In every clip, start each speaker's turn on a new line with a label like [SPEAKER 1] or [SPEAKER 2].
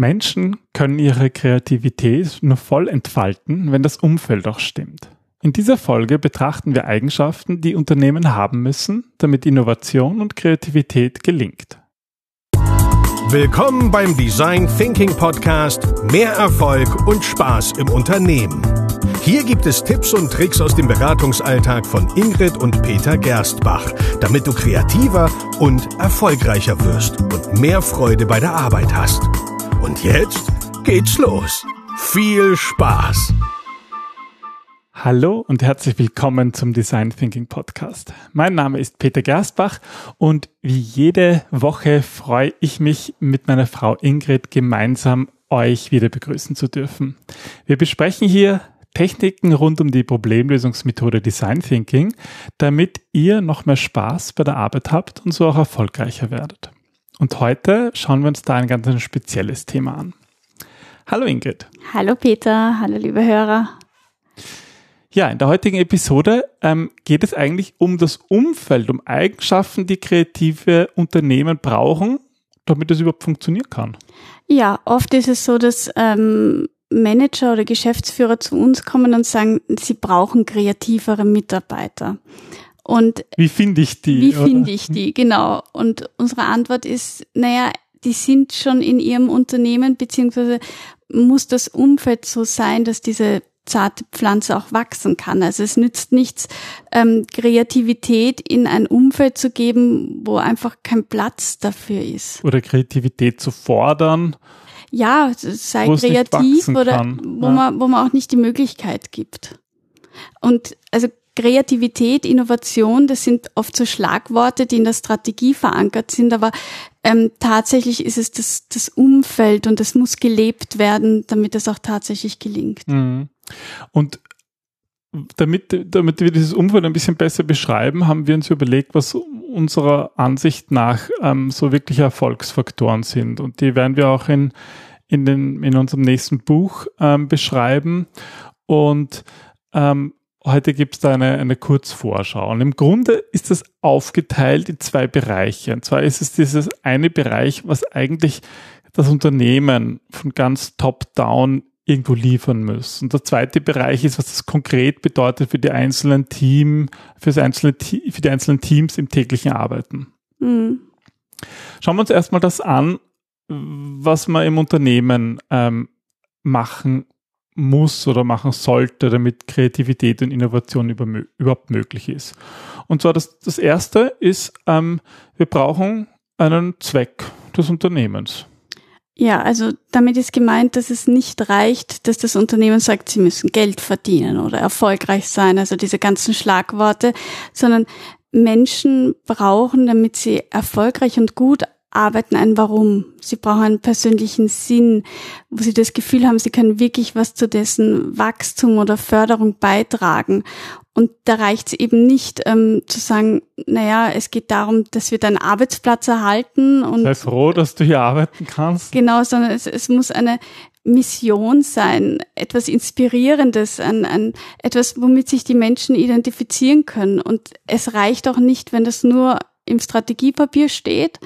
[SPEAKER 1] Menschen können ihre Kreativität nur voll entfalten, wenn das Umfeld auch stimmt. In dieser Folge betrachten wir Eigenschaften, die Unternehmen haben müssen, damit Innovation und Kreativität gelingt.
[SPEAKER 2] Willkommen beim Design Thinking Podcast Mehr Erfolg und Spaß im Unternehmen. Hier gibt es Tipps und Tricks aus dem Beratungsalltag von Ingrid und Peter Gerstbach, damit du kreativer und erfolgreicher wirst und mehr Freude bei der Arbeit hast. Und jetzt geht's los. Viel Spaß!
[SPEAKER 1] Hallo und herzlich willkommen zum Design Thinking Podcast. Mein Name ist Peter Gersbach und wie jede Woche freue ich mich mit meiner Frau Ingrid gemeinsam euch wieder begrüßen zu dürfen. Wir besprechen hier Techniken rund um die Problemlösungsmethode Design Thinking, damit ihr noch mehr Spaß bei der Arbeit habt und so auch erfolgreicher werdet. Und heute schauen wir uns da ein ganz spezielles Thema an. Hallo Ingrid.
[SPEAKER 3] Hallo Peter, hallo liebe Hörer.
[SPEAKER 1] Ja, in der heutigen Episode ähm, geht es eigentlich um das Umfeld, um Eigenschaften, die kreative Unternehmen brauchen, damit es überhaupt funktionieren kann.
[SPEAKER 3] Ja, oft ist es so, dass ähm, Manager oder Geschäftsführer zu uns kommen und sagen, sie brauchen kreativere Mitarbeiter. Und
[SPEAKER 1] wie finde ich die?
[SPEAKER 3] Wie finde ich die? Genau. Und unsere Antwort ist, naja, die sind schon in ihrem Unternehmen, beziehungsweise muss das Umfeld so sein, dass diese zarte Pflanze auch wachsen kann. Also es nützt nichts, ähm, Kreativität in ein Umfeld zu geben, wo einfach kein Platz dafür ist.
[SPEAKER 1] Oder Kreativität zu fordern.
[SPEAKER 3] Ja, sei kreativ oder kann. wo ja. man, wo man auch nicht die Möglichkeit gibt. Und also Kreativität, Innovation, das sind oft so Schlagworte, die in der Strategie verankert sind, aber ähm, tatsächlich ist es das, das Umfeld und es muss gelebt werden, damit es auch tatsächlich gelingt.
[SPEAKER 1] Mhm. Und damit, damit wir dieses Umfeld ein bisschen besser beschreiben, haben wir uns überlegt, was unserer Ansicht nach ähm, so wirkliche Erfolgsfaktoren sind. Und die werden wir auch in, in, den, in unserem nächsten Buch ähm, beschreiben. Und ähm, heute gibt es da eine, eine Kurzvorschau. Und im Grunde ist das aufgeteilt in zwei Bereiche. Und zwar ist es dieses eine Bereich, was eigentlich das Unternehmen von ganz top-down irgendwo liefern muss. Und der zweite Bereich ist, was das konkret bedeutet für die einzelnen Team, für, einzelne, für die einzelnen Teams im täglichen Arbeiten. Mhm. Schauen wir uns erstmal das an, was man im Unternehmen ähm, machen muss oder machen sollte, damit Kreativität und Innovation über, überhaupt möglich ist. Und zwar das, das erste ist, ähm, wir brauchen einen Zweck des Unternehmens.
[SPEAKER 3] Ja, also damit ist gemeint, dass es nicht reicht, dass das Unternehmen sagt, sie müssen Geld verdienen oder erfolgreich sein, also diese ganzen Schlagworte, sondern Menschen brauchen, damit sie erfolgreich und gut arbeiten, ein Warum. Sie brauchen einen persönlichen Sinn, wo sie das Gefühl haben, sie können wirklich was zu dessen Wachstum oder Förderung beitragen. Und da reicht es eben nicht ähm, zu sagen, naja, es geht darum, dass wir deinen Arbeitsplatz erhalten und.
[SPEAKER 1] Sei froh, dass du hier arbeiten kannst.
[SPEAKER 3] Genau, sondern es, es muss eine Mission sein, etwas Inspirierendes, ein, ein, etwas, womit sich die Menschen identifizieren können. Und es reicht auch nicht, wenn das nur im Strategiepapier steht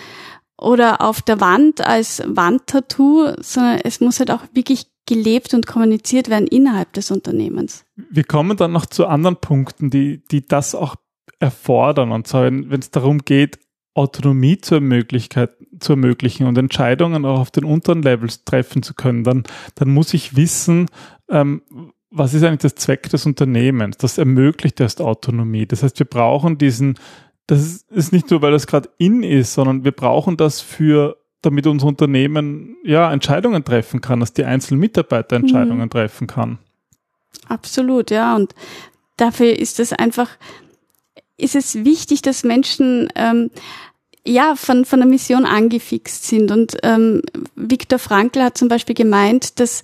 [SPEAKER 3] oder auf der Wand als Wandtattoo, sondern es muss halt auch wirklich gelebt und kommuniziert werden innerhalb des Unternehmens.
[SPEAKER 1] Wir kommen dann noch zu anderen Punkten, die, die das auch erfordern. Und zwar, wenn es darum geht, Autonomie zu, zu ermöglichen und Entscheidungen auch auf den unteren Levels treffen zu können, dann, dann muss ich wissen, ähm, was ist eigentlich das Zweck des Unternehmens? Das ermöglicht erst Autonomie. Das heißt, wir brauchen diesen, das ist nicht nur, weil das gerade in ist, sondern wir brauchen das für damit unser Unternehmen ja Entscheidungen treffen kann, dass die einzelnen Mitarbeiter Entscheidungen mhm. treffen kann.
[SPEAKER 3] Absolut, ja. Und dafür ist es einfach, ist es wichtig, dass Menschen ähm, ja von von der Mission angefixt sind. Und ähm, Viktor Frankl hat zum Beispiel gemeint, dass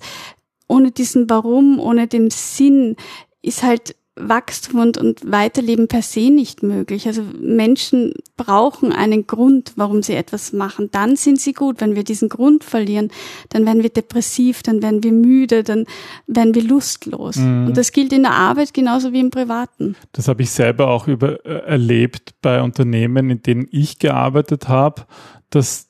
[SPEAKER 3] ohne diesen Warum, ohne den Sinn ist halt Wachstum und, und Weiterleben per se nicht möglich. Also Menschen brauchen einen Grund, warum sie etwas machen. Dann sind sie gut. Wenn wir diesen Grund verlieren, dann werden wir depressiv, dann werden wir müde, dann werden wir lustlos. Mhm. Und das gilt in der Arbeit genauso wie im Privaten.
[SPEAKER 1] Das habe ich selber auch über, äh, erlebt bei Unternehmen, in denen ich gearbeitet habe, dass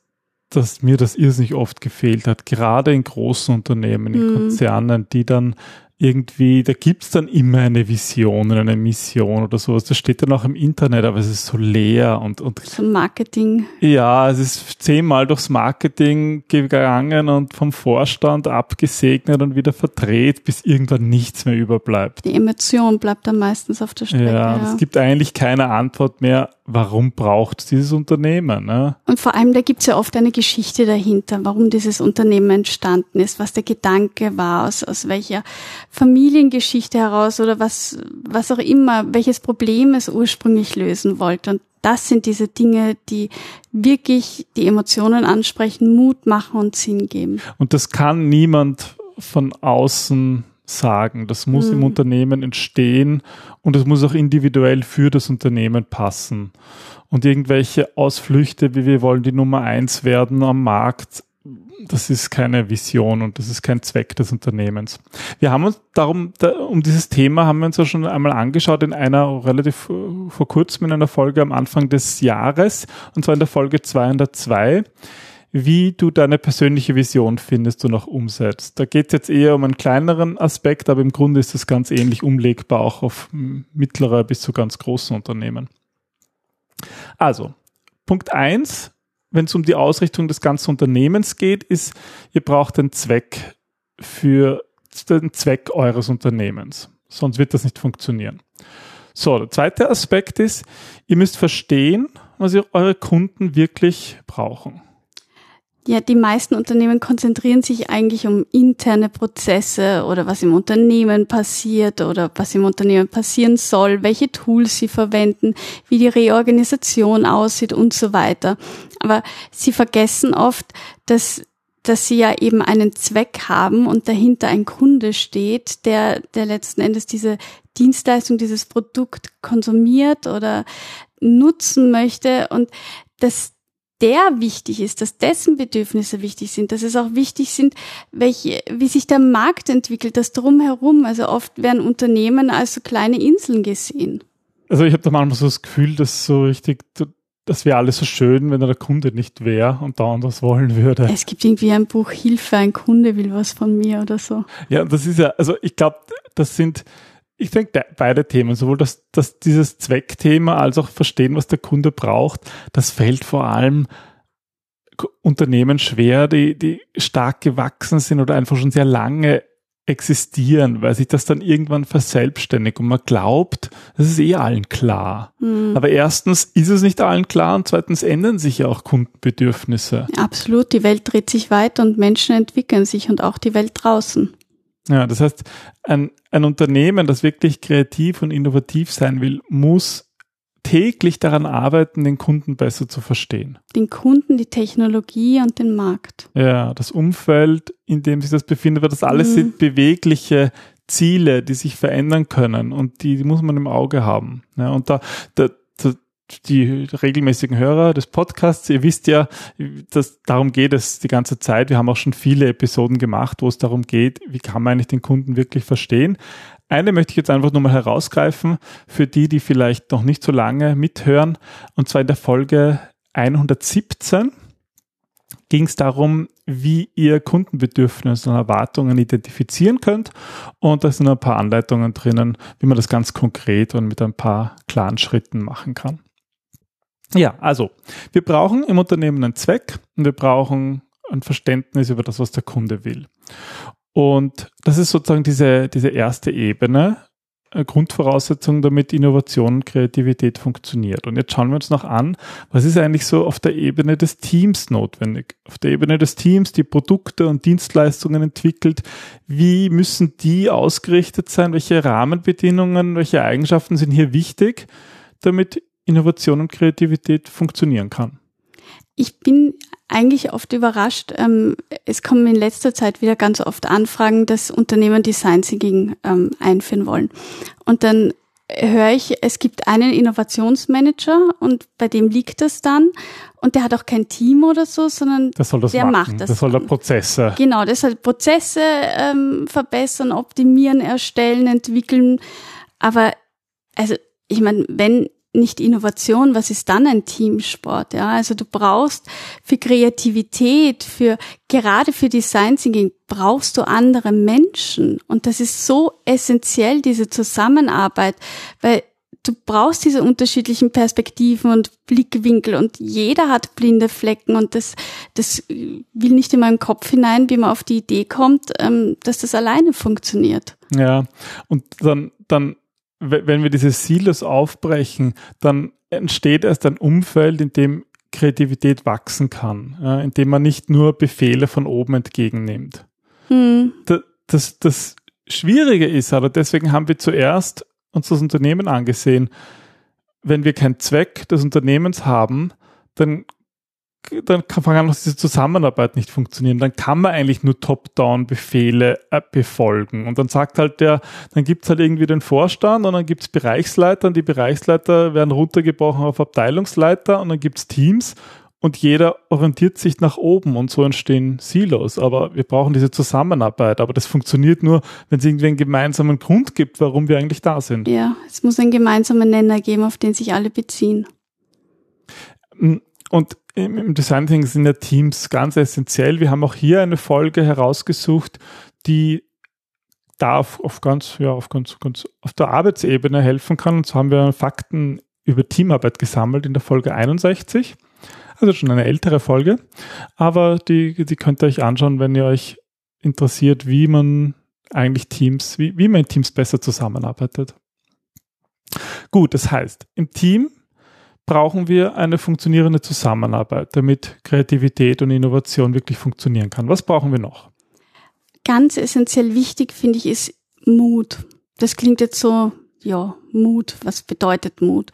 [SPEAKER 1] dass mir das irrsinnig oft gefehlt hat, gerade in großen Unternehmen, in
[SPEAKER 3] Mhm.
[SPEAKER 1] Konzernen, die dann irgendwie, da gibt's dann immer eine Vision und eine Mission oder sowas. Das steht dann auch im Internet, aber es ist so leer und, und
[SPEAKER 3] So Marketing.
[SPEAKER 1] ja, es ist zehnmal durchs Marketing gegangen und vom Vorstand abgesegnet und wieder verdreht, bis irgendwann nichts mehr überbleibt.
[SPEAKER 3] Die Emotion bleibt dann meistens auf der Strecke.
[SPEAKER 1] Ja,
[SPEAKER 3] Ja,
[SPEAKER 1] es gibt eigentlich keine Antwort mehr, warum braucht dieses Unternehmen? Ne?
[SPEAKER 3] Und vor allem, da gibt's ja oft eine Geschichte dahinter, warum dieses Unternehmen entstanden ist, was der Gedanke war, aus, aus welcher Familiengeschichte heraus oder was, was auch immer, welches Problem es ursprünglich lösen wollte. Und das sind diese Dinge, die wirklich die Emotionen ansprechen, Mut machen und Sinn geben.
[SPEAKER 1] Und das kann niemand von außen sagen. Das muss im
[SPEAKER 3] Mhm.
[SPEAKER 1] Unternehmen entstehen und es muss auch individuell für das Unternehmen passen. Und irgendwelche Ausflüchte, wie wir wollen die Nummer eins werden am Markt, das ist keine Vision und das ist kein Zweck des Unternehmens. Wir haben uns darum, da, um dieses Thema haben wir uns ja schon einmal angeschaut in einer relativ äh, vor kurzem in einer Folge am Anfang des Jahres und zwar in der Folge 202 wie du deine persönliche Vision findest und auch umsetzt. Da geht es jetzt eher um einen kleineren Aspekt, aber im Grunde ist das ganz ähnlich umlegbar auch auf mm, mittlere bis zu ganz großen Unternehmen. Also, Punkt eins, wenn es um die Ausrichtung des ganzen Unternehmens geht, ist, ihr braucht einen Zweck für den Zweck eures Unternehmens. Sonst wird das nicht funktionieren. So, der zweite Aspekt ist, ihr müsst verstehen, was ihr, eure Kunden wirklich brauchen.
[SPEAKER 3] Ja, die meisten Unternehmen konzentrieren sich eigentlich um interne Prozesse oder was im Unternehmen passiert oder was im Unternehmen passieren soll, welche Tools sie verwenden, wie die Reorganisation aussieht und so weiter. Aber sie vergessen oft, dass dass sie ja eben einen Zweck haben und dahinter ein Kunde steht, der, der letzten Endes diese Dienstleistung, dieses Produkt konsumiert oder nutzen möchte und dass der wichtig ist, dass dessen Bedürfnisse wichtig sind, dass es auch wichtig sind, welche, wie sich der Markt entwickelt, das drumherum. Also oft werden Unternehmen als so kleine Inseln gesehen.
[SPEAKER 1] Also ich habe da manchmal so das Gefühl, dass so richtig, das wäre alles so schön, wenn der Kunde nicht wäre und dauernd was wollen würde.
[SPEAKER 3] Es gibt irgendwie ein Buch Hilfe, ein Kunde will was von mir oder so.
[SPEAKER 1] Ja, das ist ja, also ich glaube, das sind, ich denke, beide Themen, sowohl das, das, dieses Zweckthema als auch verstehen, was der Kunde braucht, das fällt vor allem Unternehmen schwer, die, die stark gewachsen sind oder einfach schon sehr lange existieren, weil sich das dann irgendwann verselbstständigt und man glaubt, das ist eh allen klar.
[SPEAKER 3] Hm.
[SPEAKER 1] Aber erstens ist es nicht allen klar und zweitens ändern sich ja auch Kundenbedürfnisse.
[SPEAKER 3] Absolut, die Welt dreht sich weiter und Menschen entwickeln sich und auch die Welt draußen.
[SPEAKER 1] Ja, das heißt, ein, ein Unternehmen, das wirklich kreativ und innovativ sein will, muss täglich daran arbeiten, den Kunden besser zu verstehen.
[SPEAKER 3] Den Kunden, die Technologie und den Markt.
[SPEAKER 1] Ja, das Umfeld, in dem sich das befindet, weil das alles
[SPEAKER 3] Mhm.
[SPEAKER 1] sind bewegliche Ziele, die sich verändern können und die, die muss man im Auge haben. Ja, und da, da, die regelmäßigen Hörer des Podcasts, ihr wisst ja, dass darum geht es die ganze Zeit. Wir haben auch schon viele Episoden gemacht, wo es darum geht, wie kann man eigentlich den Kunden wirklich verstehen. Eine möchte ich jetzt einfach nur mal herausgreifen für die, die vielleicht noch nicht so lange mithören. Und zwar in der Folge 117 ging es darum, wie ihr Kundenbedürfnisse und Erwartungen identifizieren könnt. Und da sind ein paar Anleitungen drinnen, wie man das ganz konkret und mit ein paar klaren Schritten machen kann. Ja, also wir brauchen im Unternehmen einen Zweck und wir brauchen ein Verständnis über das, was der Kunde will. Und das ist sozusagen diese, diese erste Ebene, Grundvoraussetzung, damit Innovation und Kreativität funktioniert. Und jetzt schauen wir uns noch an, was ist eigentlich so auf der Ebene des Teams notwendig? Auf der Ebene des Teams, die Produkte und Dienstleistungen entwickelt, wie müssen die ausgerichtet sein? Welche Rahmenbedingungen, welche Eigenschaften sind hier wichtig, damit Innovation und Kreativität funktionieren kann?
[SPEAKER 3] Ich bin eigentlich oft überrascht. Ähm, es kommen in letzter Zeit wieder ganz oft Anfragen, dass Unternehmen Design Thinking ähm, einführen wollen. Und dann höre ich, es gibt einen Innovationsmanager und bei dem liegt das dann. Und der hat auch kein Team oder so, sondern
[SPEAKER 1] das soll das
[SPEAKER 3] der
[SPEAKER 1] machen.
[SPEAKER 3] macht das.
[SPEAKER 1] Das soll der. Prozesse.
[SPEAKER 3] Genau, das soll Prozesse ähm, verbessern, optimieren, erstellen, entwickeln. Aber also ich meine, wenn nicht Innovation, was ist dann ein Teamsport? Ja, also du brauchst für Kreativität, für, gerade für Design Thinking brauchst du andere Menschen. Und das ist so essentiell, diese Zusammenarbeit, weil du brauchst diese unterschiedlichen Perspektiven und Blickwinkel und jeder hat blinde Flecken und das, das will nicht in meinen Kopf hinein, wie man auf die Idee kommt, ähm, dass das alleine funktioniert.
[SPEAKER 1] Ja, und dann, dann, wenn wir diese Silos aufbrechen, dann entsteht erst ein Umfeld, in dem Kreativität wachsen kann, ja, in dem man nicht nur Befehle von oben entgegennimmt. Hm. Das, das, das Schwierige ist aber, deswegen haben wir zuerst uns das Unternehmen angesehen. Wenn wir keinen Zweck des Unternehmens haben, dann, dann kann auch diese Zusammenarbeit nicht funktionieren. Dann kann man eigentlich nur Top-Down-Befehle äh, befolgen. Und dann sagt halt der, dann gibt's halt irgendwie den Vorstand und dann gibt's Bereichsleiter und die Bereichsleiter werden runtergebrochen auf Abteilungsleiter und dann gibt's Teams und jeder orientiert sich nach oben und so entstehen Silos. Aber wir brauchen diese Zusammenarbeit. Aber das funktioniert nur, wenn es irgendwie einen gemeinsamen Grund gibt, warum wir eigentlich da sind.
[SPEAKER 3] Ja, es muss einen gemeinsamen Nenner geben, auf den sich alle beziehen.
[SPEAKER 1] Und im Design Thinking sind ja Teams ganz essentiell. Wir haben auch hier eine Folge herausgesucht, die da auf, auf ganz, ja, auf ganz, ganz, auf der Arbeitsebene helfen kann. Und so haben wir Fakten über Teamarbeit gesammelt in der Folge 61. Also schon eine ältere Folge, aber die, die könnt ihr euch anschauen, wenn ihr euch interessiert, wie man eigentlich Teams, wie, wie man in Teams besser zusammenarbeitet. Gut, das heißt, im Team brauchen wir eine funktionierende Zusammenarbeit, damit Kreativität und Innovation wirklich funktionieren kann. Was brauchen wir noch?
[SPEAKER 3] Ganz essentiell wichtig, finde ich, ist Mut. Das klingt jetzt so, ja, Mut. Was bedeutet Mut?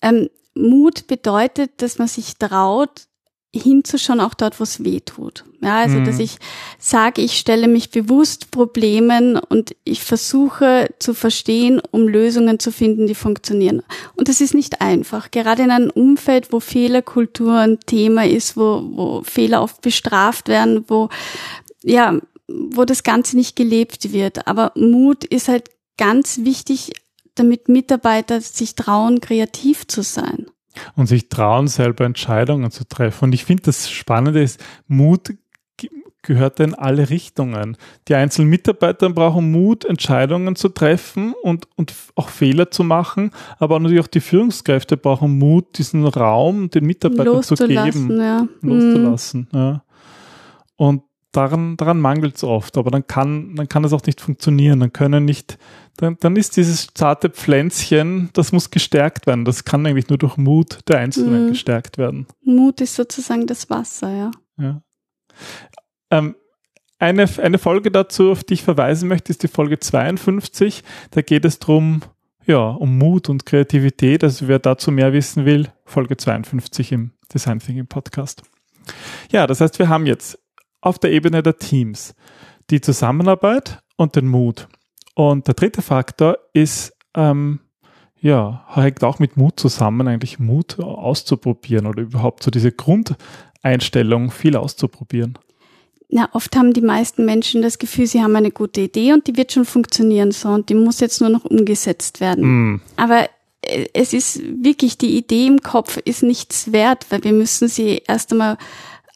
[SPEAKER 3] Ähm, Mut bedeutet, dass man sich traut, hinzuschauen, auch dort, wo es weh tut. Ja, also, mhm. dass ich sage, ich stelle mich bewusst Problemen und ich versuche zu verstehen, um Lösungen zu finden, die funktionieren. Und das ist nicht einfach. Gerade in einem Umfeld, wo Fehlerkultur ein Thema ist, wo, wo Fehler oft bestraft werden, wo, ja, wo das Ganze nicht gelebt wird. Aber Mut ist halt ganz wichtig, damit Mitarbeiter sich trauen, kreativ zu sein.
[SPEAKER 1] Und sich trauen, selber Entscheidungen zu treffen. Und ich finde, das Spannende ist, Mut gehört in alle Richtungen. Die einzelnen Mitarbeiter brauchen Mut, Entscheidungen zu treffen und, und auch Fehler zu machen, aber natürlich auch die Führungskräfte brauchen Mut, diesen Raum den Mitarbeitern zu geben,
[SPEAKER 3] ja.
[SPEAKER 1] loszulassen. Mhm. Ja. Und daran, daran mangelt es oft, aber dann kann, dann kann es auch nicht funktionieren. Dann können nicht, dann, dann ist dieses zarte Pflänzchen, das muss gestärkt werden. Das kann eigentlich nur durch Mut der Einzelnen mhm. gestärkt werden.
[SPEAKER 3] Mut ist sozusagen das Wasser, ja.
[SPEAKER 1] ja. Ähm, eine, eine Folge dazu, auf die ich verweisen möchte, ist die Folge 52. Da geht es darum, ja, um Mut und Kreativität. Also wer dazu mehr wissen will, Folge 52 im Design Thinking Podcast. Ja, das heißt, wir haben jetzt auf der Ebene der Teams. Die Zusammenarbeit und den Mut. Und der dritte Faktor ist, ähm, ja, hängt auch mit Mut zusammen, eigentlich Mut auszuprobieren oder überhaupt so diese Grundeinstellung, viel auszuprobieren.
[SPEAKER 3] Na, oft haben die meisten Menschen das Gefühl, sie haben eine gute Idee und die wird schon funktionieren so und die muss jetzt nur noch umgesetzt werden. Mm. Aber äh, es ist wirklich, die Idee im Kopf ist nichts wert, weil wir müssen sie erst einmal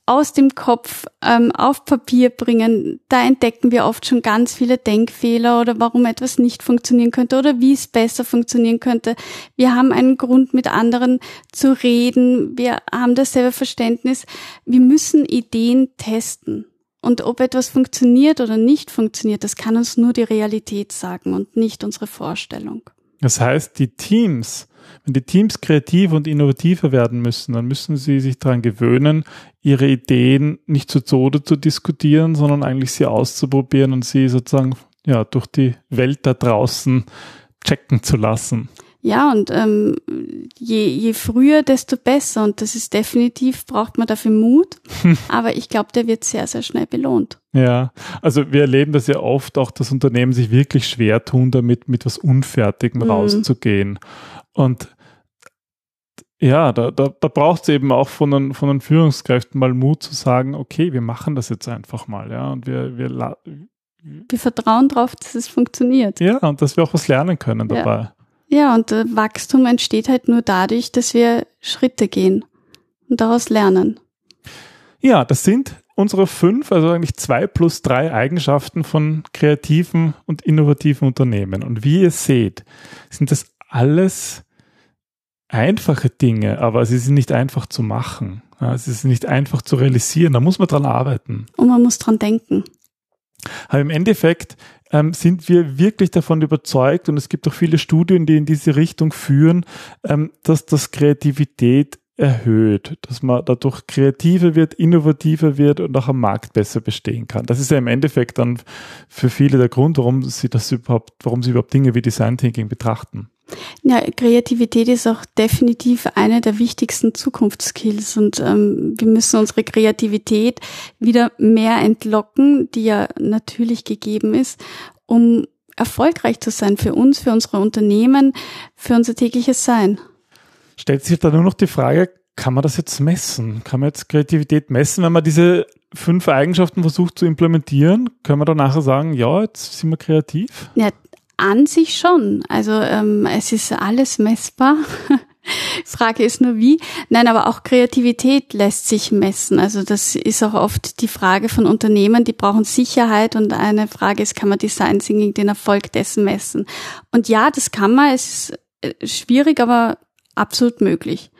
[SPEAKER 3] aus dem Kopf ähm, auf Papier bringen, da entdecken wir oft schon ganz viele Denkfehler oder warum etwas nicht funktionieren könnte oder wie es besser funktionieren könnte. Wir haben einen Grund, mit anderen zu reden. Wir haben dasselbe Verständnis. Wir müssen Ideen testen. Und ob etwas funktioniert oder nicht funktioniert, das kann uns nur die Realität sagen und nicht unsere Vorstellung.
[SPEAKER 1] Das heißt, die Teams, wenn die Teams kreativ und innovativer werden müssen, dann müssen sie sich daran gewöhnen, ihre Ideen nicht zu Tode zu diskutieren, sondern eigentlich sie auszuprobieren und sie sozusagen ja, durch die Welt da draußen checken zu lassen.
[SPEAKER 3] Ja, und ähm, je, je früher, desto besser. Und das ist definitiv, braucht man dafür Mut. Aber ich glaube, der wird sehr, sehr schnell belohnt.
[SPEAKER 1] Ja, also wir erleben das ja oft auch, dass Unternehmen sich wirklich schwer tun, damit mit was Unfertigem mhm. rauszugehen. Und ja, da, da, da braucht es eben auch von den, von den Führungskräften mal Mut zu sagen, okay, wir machen das jetzt einfach mal, ja, und wir, wir,
[SPEAKER 3] wir vertrauen darauf, dass es funktioniert.
[SPEAKER 1] Ja, und dass wir auch was lernen können dabei.
[SPEAKER 3] Ja, und äh, Wachstum entsteht halt nur dadurch, dass wir Schritte gehen und daraus lernen.
[SPEAKER 1] Ja, das sind unsere fünf, also eigentlich zwei plus drei Eigenschaften von kreativen und innovativen Unternehmen. Und wie ihr seht, sind das alles einfache Dinge, aber sie sind nicht einfach zu machen. Es ist nicht einfach zu realisieren, da muss man dran arbeiten.
[SPEAKER 3] Und man muss dran denken.
[SPEAKER 1] Aber im Endeffekt ähm, sind wir wirklich davon überzeugt, und es gibt auch viele Studien, die in diese Richtung führen, ähm, dass das Kreativität erhöht, dass man dadurch kreativer wird, innovativer wird und auch am Markt besser bestehen kann. Das ist ja im Endeffekt dann für viele der Grund, warum sie das überhaupt, warum sie überhaupt Dinge wie Design Thinking betrachten.
[SPEAKER 3] Ja, Kreativität ist auch definitiv eine der wichtigsten Zukunftskills und ähm, wir müssen unsere Kreativität wieder mehr entlocken, die ja natürlich gegeben ist, um erfolgreich zu sein für uns, für unsere Unternehmen, für unser tägliches Sein.
[SPEAKER 1] Stellt sich da nur noch die Frage, kann man das jetzt messen? Kann man jetzt Kreativität messen, wenn man diese fünf Eigenschaften versucht zu implementieren? Können wir dann nachher sagen, ja, jetzt sind wir kreativ?
[SPEAKER 3] Ja, an sich schon. Also ähm, es ist alles messbar. Frage ist nur wie. Nein, aber auch Kreativität lässt sich messen. Also das ist auch oft die Frage von Unternehmen, die brauchen Sicherheit und eine Frage ist, kann man Design Thinking den Erfolg dessen messen? Und ja, das kann man. Es ist äh, schwierig, aber absolut möglich.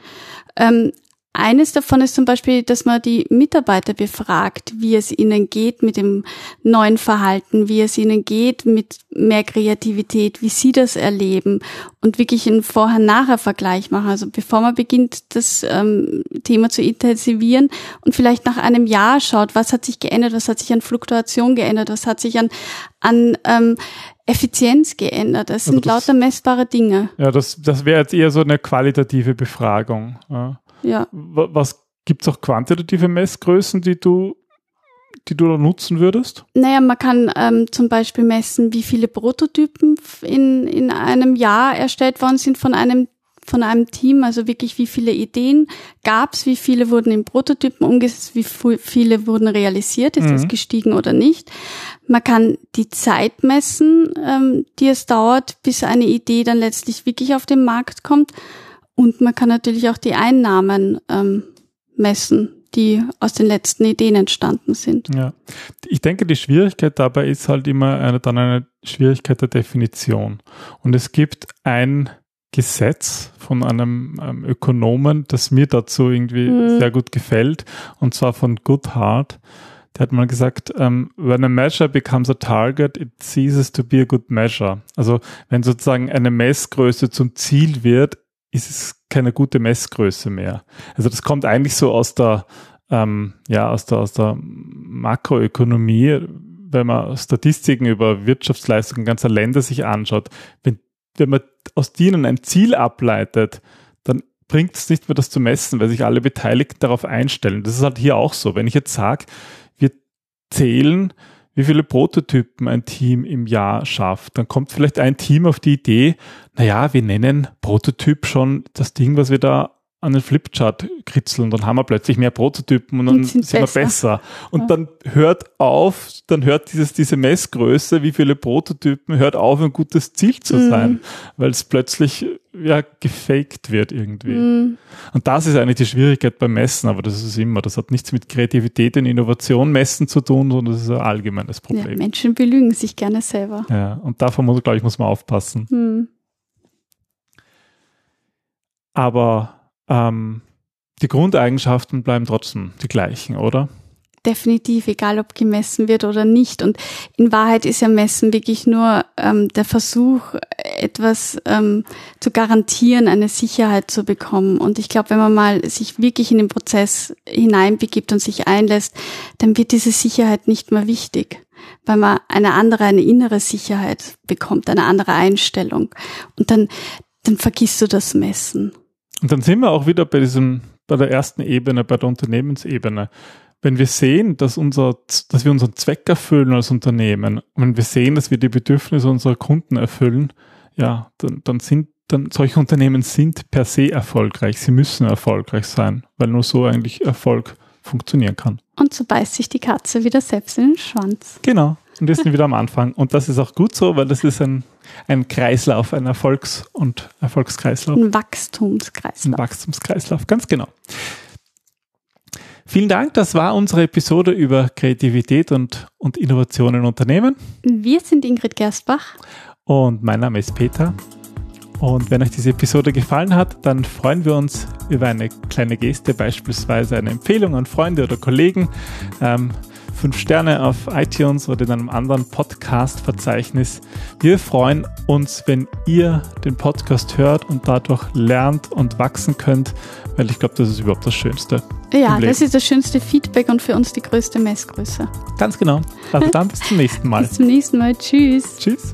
[SPEAKER 3] Ähm, eines davon ist zum Beispiel, dass man die Mitarbeiter befragt, wie es ihnen geht mit dem neuen Verhalten, wie es ihnen geht mit mehr Kreativität, wie sie das erleben und wirklich einen Vorher-Nachher-Vergleich machen. Also bevor man beginnt, das ähm, Thema zu intensivieren und vielleicht nach einem Jahr schaut, was hat sich geändert, was hat sich an Fluktuation geändert, was hat sich an, an ähm, Effizienz geändert. Das sind das, lauter messbare Dinge.
[SPEAKER 1] Ja, das, das wäre jetzt eher so eine qualitative Befragung. Ja. Ja. Was gibt es auch quantitative Messgrößen, die du die du da nutzen würdest?
[SPEAKER 3] Naja, man kann ähm, zum Beispiel messen, wie viele Prototypen in, in einem Jahr erstellt worden sind von einem von einem Team, also wirklich wie viele Ideen gab es, wie viele wurden in Prototypen umgesetzt, wie viele wurden realisiert, ist mhm. das gestiegen oder nicht. Man kann die Zeit messen, ähm, die es dauert, bis eine Idee dann letztlich wirklich auf den Markt kommt. Und man kann natürlich auch die Einnahmen ähm, messen, die aus den letzten Ideen entstanden sind.
[SPEAKER 1] Ja, ich denke, die Schwierigkeit dabei ist halt immer eine, dann eine Schwierigkeit der Definition. Und es gibt ein Gesetz von einem ähm, Ökonomen, das mir dazu irgendwie mhm. sehr gut gefällt, und zwar von Goodhart. Der hat mal gesagt, um, ähm, when a measure becomes a target, it ceases to be a good measure. Also wenn sozusagen eine Messgröße zum Ziel wird, ist es keine gute Messgröße mehr. Also das kommt eigentlich so aus der, ähm, ja, aus der, aus der Makroökonomie, wenn man Statistiken über Wirtschaftsleistungen ganzer Länder sich anschaut. Wenn, wenn man aus denen ein Ziel ableitet, dann bringt es nicht mehr das zu messen, weil sich alle Beteiligten darauf einstellen. Das ist halt hier auch so. Wenn ich jetzt sage, wir zählen wie viele Prototypen ein Team im Jahr schafft. Dann kommt vielleicht ein Team auf die Idee, naja, wir nennen Prototyp schon das Ding, was wir da an den Flipchart kritzeln, dann haben wir plötzlich mehr Prototypen und dann sind, sind besser. wir besser. Und ja. dann hört auf, dann hört dieses, diese Messgröße, wie viele Prototypen, hört auf, ein gutes Ziel zu mhm. sein, weil es plötzlich ja gefaked wird irgendwie. Mhm. Und das ist eigentlich die Schwierigkeit beim Messen, aber das ist immer. Das hat nichts mit Kreativität und Innovation messen zu tun, sondern das ist ein allgemeines Problem. Ja,
[SPEAKER 3] Menschen belügen sich gerne selber.
[SPEAKER 1] Ja, und davon muss, glaube ich, muss man aufpassen. Mhm. Aber ähm, die Grundeigenschaften bleiben trotzdem die gleichen, oder?
[SPEAKER 3] Definitiv, egal ob gemessen wird oder nicht. Und in Wahrheit ist ja Messen wirklich nur ähm, der Versuch, etwas ähm, zu garantieren, eine Sicherheit zu bekommen. Und ich glaube, wenn man mal sich wirklich in den Prozess hineinbegibt und sich einlässt, dann wird diese Sicherheit nicht mehr wichtig, weil man eine andere, eine innere Sicherheit bekommt, eine andere Einstellung. Und dann, dann vergisst du das Messen.
[SPEAKER 1] Und dann sind wir auch wieder bei diesem, bei der ersten Ebene, bei der Unternehmensebene. Wenn wir sehen, dass unser, dass wir unseren Zweck erfüllen als Unternehmen, wenn wir sehen, dass wir die Bedürfnisse unserer Kunden erfüllen, ja, dann, dann sind, dann solche Unternehmen sind per se erfolgreich. Sie müssen erfolgreich sein, weil nur so eigentlich Erfolg funktionieren kann.
[SPEAKER 3] Und so beißt sich die Katze wieder selbst in den Schwanz.
[SPEAKER 1] Genau. Und wir sind wieder am Anfang. Und das ist auch gut so, weil das ist ein ein Kreislauf, ein Erfolgs- und Erfolgskreislauf.
[SPEAKER 3] Ein Wachstumskreislauf.
[SPEAKER 1] Ein Wachstumskreislauf, ganz genau. Vielen Dank, das war unsere Episode über Kreativität und, und Innovation in Unternehmen.
[SPEAKER 3] Wir sind Ingrid Gerstbach.
[SPEAKER 1] Und mein Name ist Peter. Und wenn euch diese Episode gefallen hat, dann freuen wir uns über eine kleine Geste, beispielsweise eine Empfehlung an Freunde oder Kollegen. Ähm, fünf Sterne auf iTunes oder in einem anderen Podcast-Verzeichnis. Wir freuen uns, wenn ihr den Podcast hört und dadurch lernt und wachsen könnt, weil ich glaube, das ist überhaupt das Schönste.
[SPEAKER 3] Ja, das ist das schönste Feedback und für uns die größte Messgröße.
[SPEAKER 1] Ganz genau. Also dann bis zum nächsten Mal.
[SPEAKER 3] bis zum nächsten Mal. Tschüss.
[SPEAKER 1] Tschüss.